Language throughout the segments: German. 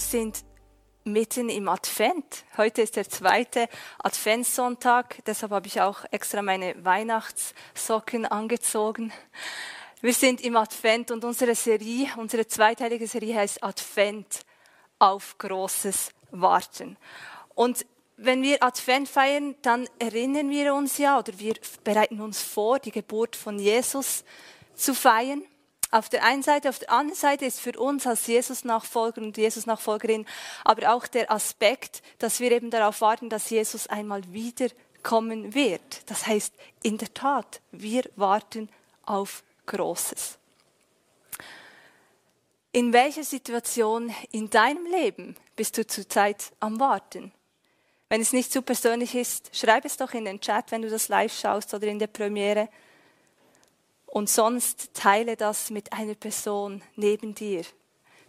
Sind mitten im Advent. Heute ist der zweite Adventssonntag, deshalb habe ich auch extra meine Weihnachtssocken angezogen. Wir sind im Advent und unsere Serie, unsere zweiteilige Serie heißt Advent auf großes Warten. Und wenn wir Advent feiern, dann erinnern wir uns ja oder wir bereiten uns vor, die Geburt von Jesus zu feiern. Auf der einen Seite, auf der anderen Seite ist für uns als Jesus-Nachfolger und Jesus-Nachfolgerin aber auch der Aspekt, dass wir eben darauf warten, dass Jesus einmal wiederkommen wird. Das heißt, in der Tat, wir warten auf Großes. In welcher Situation in deinem Leben bist du zurzeit am Warten? Wenn es nicht zu persönlich ist, schreib es doch in den Chat, wenn du das live schaust oder in der Premiere. Und sonst teile das mit einer Person neben dir.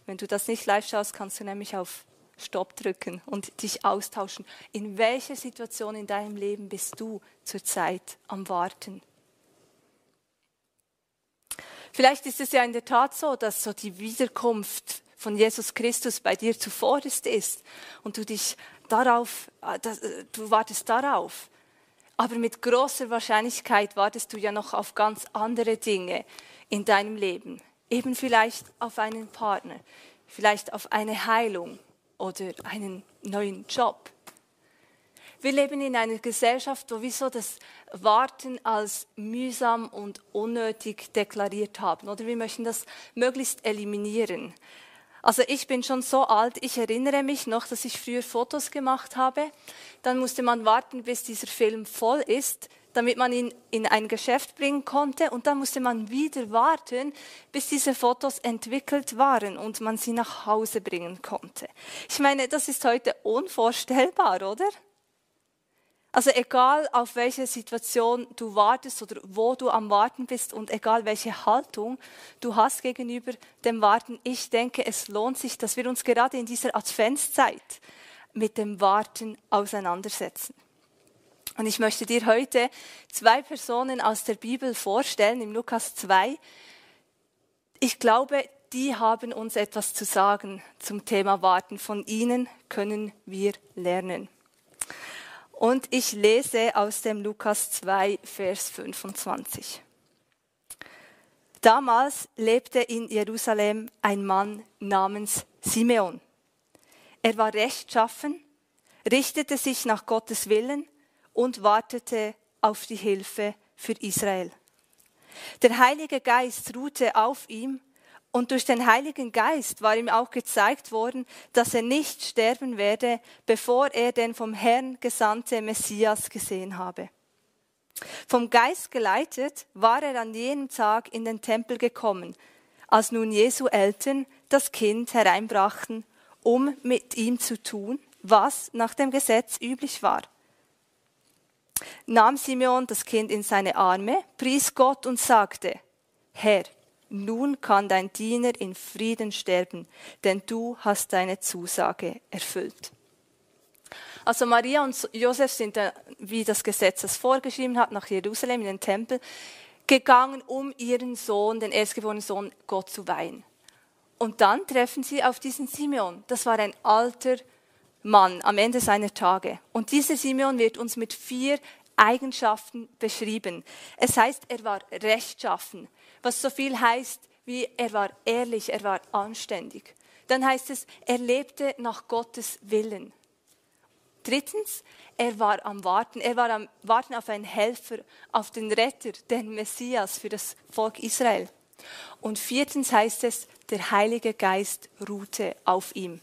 Wenn du das nicht live schaust, kannst du nämlich auf Stopp drücken und dich austauschen. In welcher Situation in deinem Leben bist du zurzeit am Warten? Vielleicht ist es ja in der Tat so, dass so die Wiederkunft von Jesus Christus bei dir zuvorderst ist und du dich darauf, äh, äh, du wartest darauf. Aber mit großer Wahrscheinlichkeit wartest du ja noch auf ganz andere Dinge in deinem Leben. Eben vielleicht auf einen Partner, vielleicht auf eine Heilung oder einen neuen Job. Wir leben in einer Gesellschaft, wo wir so das Warten als mühsam und unnötig deklariert haben. Oder wir möchten das möglichst eliminieren. Also ich bin schon so alt, ich erinnere mich noch, dass ich früher Fotos gemacht habe. Dann musste man warten, bis dieser Film voll ist, damit man ihn in ein Geschäft bringen konnte. Und dann musste man wieder warten, bis diese Fotos entwickelt waren und man sie nach Hause bringen konnte. Ich meine, das ist heute unvorstellbar, oder? Also egal auf welche Situation du wartest oder wo du am Warten bist und egal welche Haltung du hast gegenüber dem Warten, ich denke, es lohnt sich, dass wir uns gerade in dieser Adventszeit mit dem Warten auseinandersetzen. Und ich möchte dir heute zwei Personen aus der Bibel vorstellen, im Lukas 2. Ich glaube, die haben uns etwas zu sagen zum Thema Warten. Von ihnen können wir lernen. Und ich lese aus dem Lukas 2, Vers 25. Damals lebte in Jerusalem ein Mann namens Simeon. Er war rechtschaffen, richtete sich nach Gottes Willen und wartete auf die Hilfe für Israel. Der Heilige Geist ruhte auf ihm und durch den Heiligen Geist war ihm auch gezeigt worden, dass er nicht sterben werde, bevor er den vom Herrn gesandte Messias gesehen habe. Vom Geist geleitet war er an jenem Tag in den Tempel gekommen, als nun Jesu Eltern das Kind hereinbrachten, um mit ihm zu tun, was nach dem Gesetz üblich war. Nahm Simeon das Kind in seine Arme, pries Gott und sagte, Herr, nun kann dein Diener in Frieden sterben, denn du hast deine Zusage erfüllt. Also Maria und Josef sind, wie das Gesetz es vorgeschrieben hat, nach Jerusalem in den Tempel gegangen, um ihren Sohn, den erstgeborenen Sohn, Gott zu weihen. Und dann treffen sie auf diesen Simeon. Das war ein alter Mann am Ende seiner Tage. Und dieser Simeon wird uns mit vier Eigenschaften beschrieben. Es heißt, er war rechtschaffen was so viel heißt wie er war ehrlich, er war anständig. Dann heißt es, er lebte nach Gottes Willen. Drittens, er war am Warten. Er war am Warten auf einen Helfer, auf den Retter, den Messias für das Volk Israel. Und viertens heißt es, der Heilige Geist ruhte auf ihm.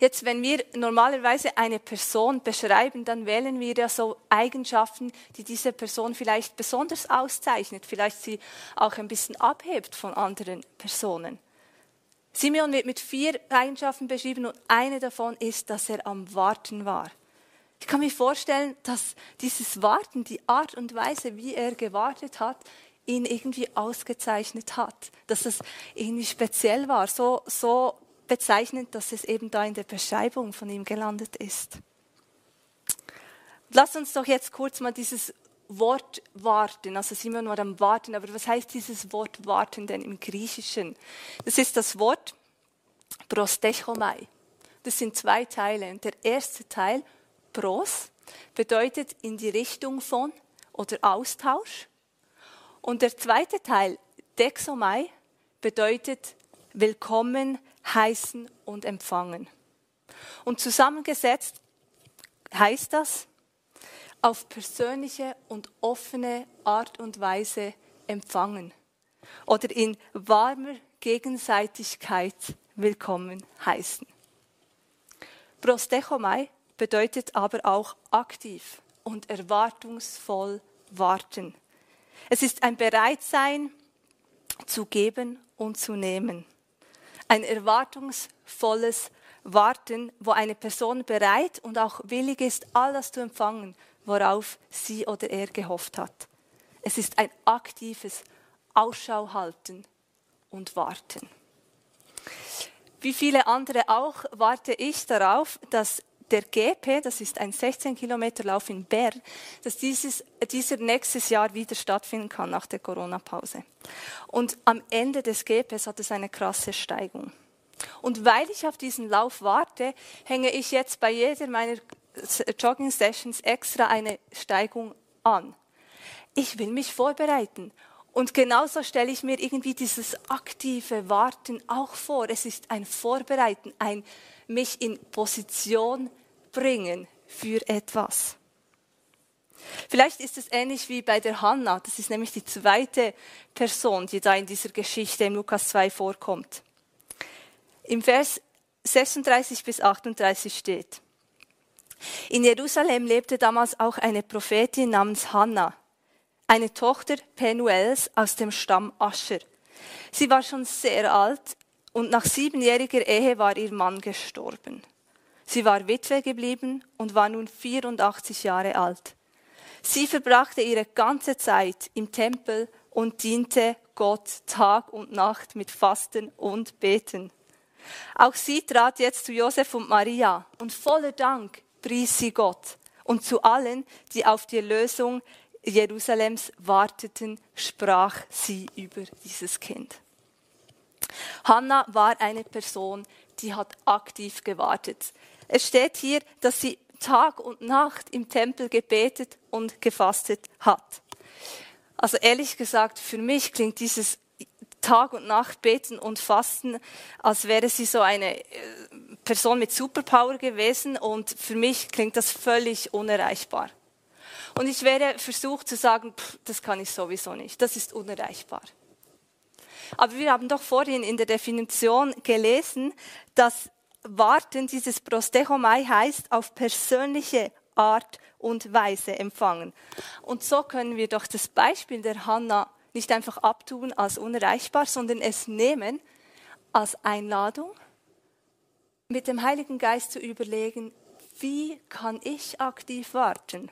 Jetzt, wenn wir normalerweise eine Person beschreiben, dann wählen wir ja so Eigenschaften, die diese Person vielleicht besonders auszeichnet, vielleicht sie auch ein bisschen abhebt von anderen Personen. Simeon wird mit vier Eigenschaften beschrieben und eine davon ist, dass er am Warten war. Ich kann mir vorstellen, dass dieses Warten, die Art und Weise, wie er gewartet hat, ihn irgendwie ausgezeichnet hat. Dass es irgendwie speziell war, so, so bezeichnend, dass es eben da in der Beschreibung von ihm gelandet ist. Lass uns doch jetzt kurz mal dieses Wort warten, also Simon war am Warten, aber was heißt dieses Wort warten denn im Griechischen? Das ist das Wort prostechomai. Das sind zwei Teile. Und der erste Teil, pros, bedeutet in die Richtung von oder Austausch. Und der zweite Teil, dexomai, bedeutet willkommen, heißen und empfangen. Und zusammengesetzt heißt das, auf persönliche und offene Art und Weise empfangen oder in warmer Gegenseitigkeit willkommen heißen. Prostechomai bedeutet aber auch aktiv und erwartungsvoll warten. Es ist ein Bereitsein zu geben und zu nehmen. Ein erwartungsvolles Warten, wo eine Person bereit und auch willig ist, alles zu empfangen, worauf sie oder er gehofft hat. Es ist ein aktives Ausschau halten und warten. Wie viele andere auch warte ich darauf, dass der GP, das ist ein 16 Kilometer Lauf in Bern, dass dieses, dieser nächstes Jahr wieder stattfinden kann nach der Corona-Pause. Und am Ende des GPs hat es eine krasse Steigung. Und weil ich auf diesen Lauf warte, hänge ich jetzt bei jeder meiner Jogging Sessions extra eine Steigung an. Ich will mich vorbereiten. Und genauso stelle ich mir irgendwie dieses aktive Warten auch vor. Es ist ein Vorbereiten, ein mich in Position bringen für etwas. Vielleicht ist es ähnlich wie bei der Hanna. Das ist nämlich die zweite Person, die da in dieser Geschichte im Lukas 2 vorkommt. Im Vers 36 bis 38 steht, in Jerusalem lebte damals auch eine Prophetin namens Hannah, eine Tochter Penuels aus dem Stamm Ascher. Sie war schon sehr alt und nach siebenjähriger Ehe war ihr Mann gestorben. Sie war Witwe geblieben und war nun 84 Jahre alt. Sie verbrachte ihre ganze Zeit im Tempel und diente Gott Tag und Nacht mit Fasten und Beten. Auch sie trat jetzt zu Josef und Maria und voller Dank pries sie Gott. Und zu allen, die auf die Lösung Jerusalems warteten, sprach sie über dieses Kind. Hannah war eine Person, die hat aktiv gewartet. Es steht hier, dass sie Tag und Nacht im Tempel gebetet und gefastet hat. Also ehrlich gesagt, für mich klingt dieses Tag und Nacht beten und fasten, als wäre sie so eine äh, Person mit Superpower gewesen und für mich klingt das völlig unerreichbar. Und ich wäre versucht zu sagen, pff, das kann ich sowieso nicht, das ist unerreichbar. Aber wir haben doch vorhin in der Definition gelesen, dass Warten, dieses Prostechomai heißt, auf persönliche Art und Weise empfangen. Und so können wir doch das Beispiel der Hanna nicht einfach abtun als unerreichbar, sondern es nehmen als Einladung mit dem Heiligen Geist zu überlegen, wie kann ich aktiv warten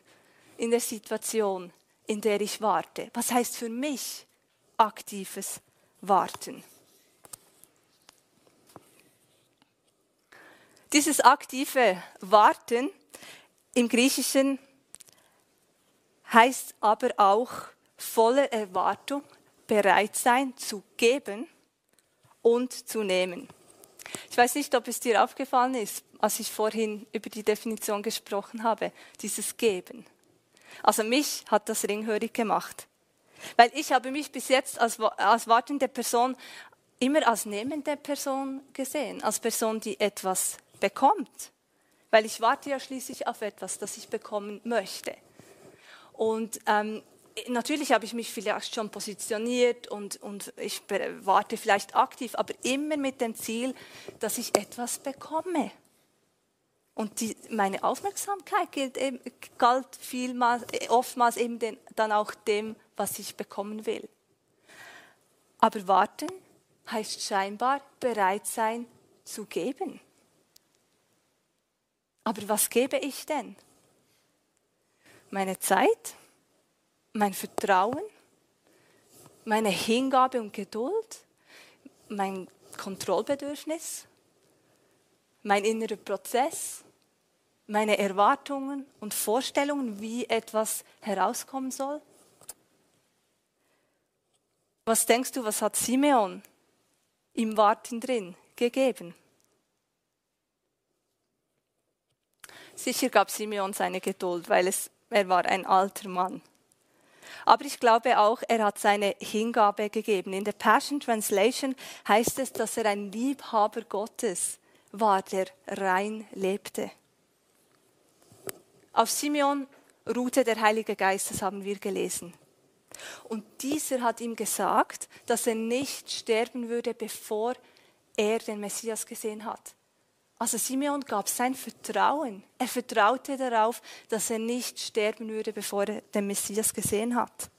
in der Situation, in der ich warte? Was heißt für mich aktives Warten? Dieses aktive Warten im Griechischen heißt aber auch volle Erwartung, bereit sein zu geben und zu nehmen. Ich weiß nicht, ob es dir aufgefallen ist, als ich vorhin über die Definition gesprochen habe, dieses Geben. Also mich hat das ringhörig gemacht. Weil ich habe mich bis jetzt als, als wartende Person immer als nehmende Person gesehen, als Person, die etwas bekommt. Weil ich warte ja schließlich auf etwas, das ich bekommen möchte. Und ähm, natürlich habe ich mich vielleicht schon positioniert und, und ich warte vielleicht aktiv, aber immer mit dem Ziel, dass ich etwas bekomme. Und die, meine Aufmerksamkeit gilt eben, galt vielmals, oftmals eben den, dann auch dem, was ich bekommen will. Aber warten heißt scheinbar bereit sein zu geben. Aber was gebe ich denn? Meine Zeit, mein Vertrauen, meine Hingabe und Geduld, mein Kontrollbedürfnis, mein innerer Prozess, meine Erwartungen und Vorstellungen, wie etwas herauskommen soll? Was denkst du, was hat Simeon im Warten drin gegeben? Sicher gab Simeon seine Geduld, weil es, er war ein alter Mann. Aber ich glaube auch, er hat seine Hingabe gegeben. In der Passion Translation heißt es, dass er ein Liebhaber Gottes war, der rein lebte. Auf Simeon ruhte der Heilige Geist, das haben wir gelesen. Und dieser hat ihm gesagt, dass er nicht sterben würde, bevor er den Messias gesehen hat. Also Simeon gab sein Vertrauen. Er vertraute darauf, dass er nicht sterben würde, bevor er den Messias gesehen hat.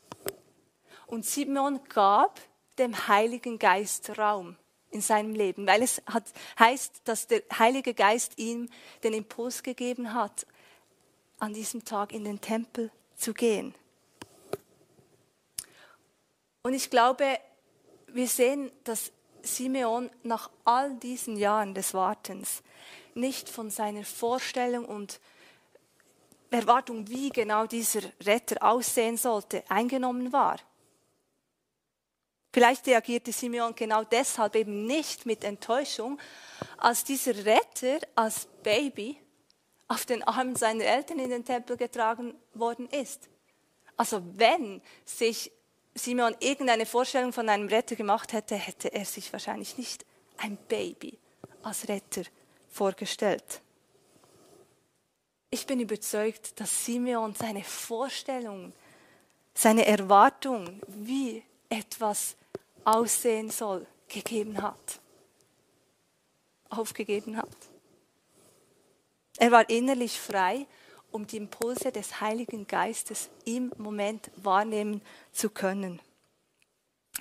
Und Simeon gab dem Heiligen Geist Raum in seinem Leben, weil es hat, heißt, dass der Heilige Geist ihm den Impuls gegeben hat, an diesem Tag in den Tempel zu gehen. Und ich glaube, wir sehen, dass Simeon nach all diesen Jahren des Wartens nicht von seiner Vorstellung und Erwartung, wie genau dieser Retter aussehen sollte, eingenommen war. Vielleicht reagierte Simeon genau deshalb eben nicht mit Enttäuschung, als dieser Retter als Baby auf den Armen seiner Eltern in den Tempel getragen worden ist. Also wenn sich Simeon irgendeine Vorstellung von einem Retter gemacht hätte, hätte er sich wahrscheinlich nicht ein Baby als Retter vorgestellt. Ich bin überzeugt, dass Simeon seine Vorstellung, seine Erwartung, wie etwas aussehen soll, gegeben hat, aufgegeben hat. Er war innerlich frei, um die Impulse des Heiligen Geistes im Moment wahrnehmen zu können.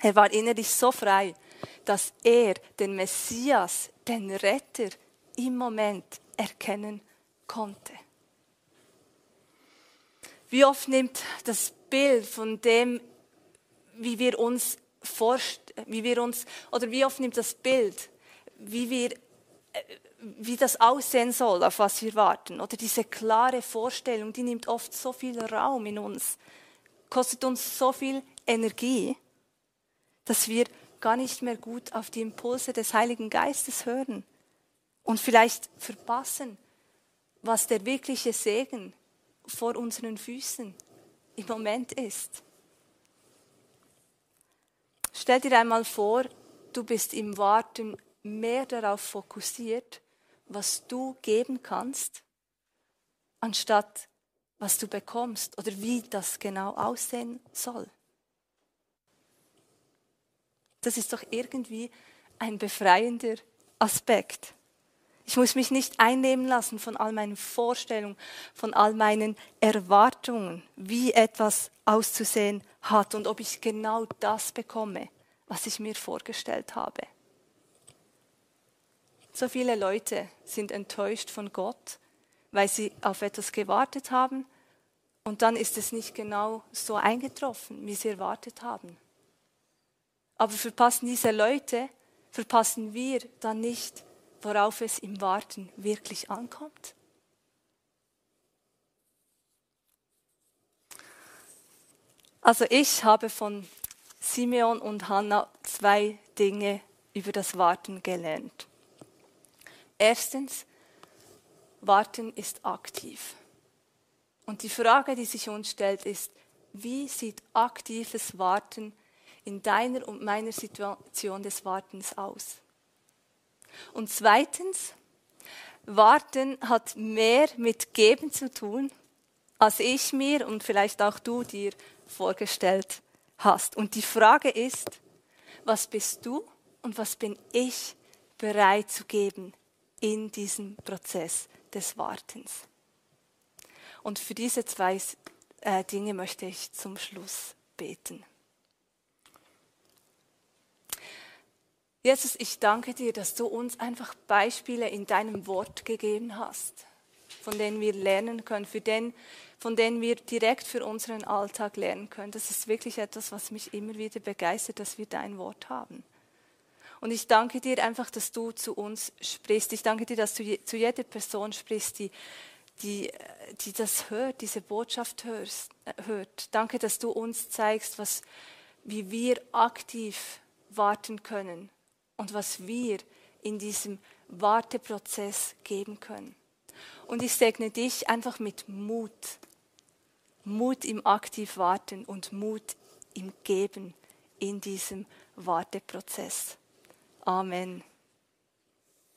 Er war innerlich so frei, dass er den Messias, den Retter, im Moment erkennen konnte. Wie oft nimmt das Bild von dem, wie wir uns vorstellen, wie wir uns, oder wie oft nimmt das Bild, wie wir wie das aussehen soll, auf was wir warten. Oder diese klare Vorstellung, die nimmt oft so viel Raum in uns, kostet uns so viel Energie, dass wir gar nicht mehr gut auf die Impulse des Heiligen Geistes hören und vielleicht verpassen, was der wirkliche Segen vor unseren Füßen im Moment ist. Stell dir einmal vor, du bist im Warten mehr darauf fokussiert, was du geben kannst, anstatt was du bekommst oder wie das genau aussehen soll. Das ist doch irgendwie ein befreiender Aspekt. Ich muss mich nicht einnehmen lassen von all meinen Vorstellungen, von all meinen Erwartungen, wie etwas auszusehen hat und ob ich genau das bekomme, was ich mir vorgestellt habe. So viele Leute sind enttäuscht von Gott, weil sie auf etwas gewartet haben und dann ist es nicht genau so eingetroffen, wie sie erwartet haben. Aber verpassen diese Leute, verpassen wir dann nicht, worauf es im Warten wirklich ankommt? Also ich habe von Simeon und Hannah zwei Dinge über das Warten gelernt. Erstens, Warten ist aktiv. Und die Frage, die sich uns stellt, ist, wie sieht aktives Warten in deiner und meiner Situation des Wartens aus? Und zweitens, Warten hat mehr mit Geben zu tun, als ich mir und vielleicht auch du dir vorgestellt hast. Und die Frage ist, was bist du und was bin ich bereit zu geben in diesem Prozess des Wartens. Und für diese zwei äh, Dinge möchte ich zum Schluss beten. Jesus, ich danke dir, dass du uns einfach Beispiele in deinem Wort gegeben hast, von denen wir lernen können, für den, von denen wir direkt für unseren Alltag lernen können. Das ist wirklich etwas, was mich immer wieder begeistert, dass wir dein Wort haben. Und ich danke dir einfach, dass du zu uns sprichst. Ich danke dir, dass du zu jeder Person sprichst, die, die, die das hört, diese Botschaft hörst, hört. Danke, dass du uns zeigst, was, wie wir aktiv warten können und was wir in diesem Warteprozess geben können. Und ich segne dich einfach mit Mut. Mut im aktiv Warten und Mut im Geben in diesem Warteprozess. Amen.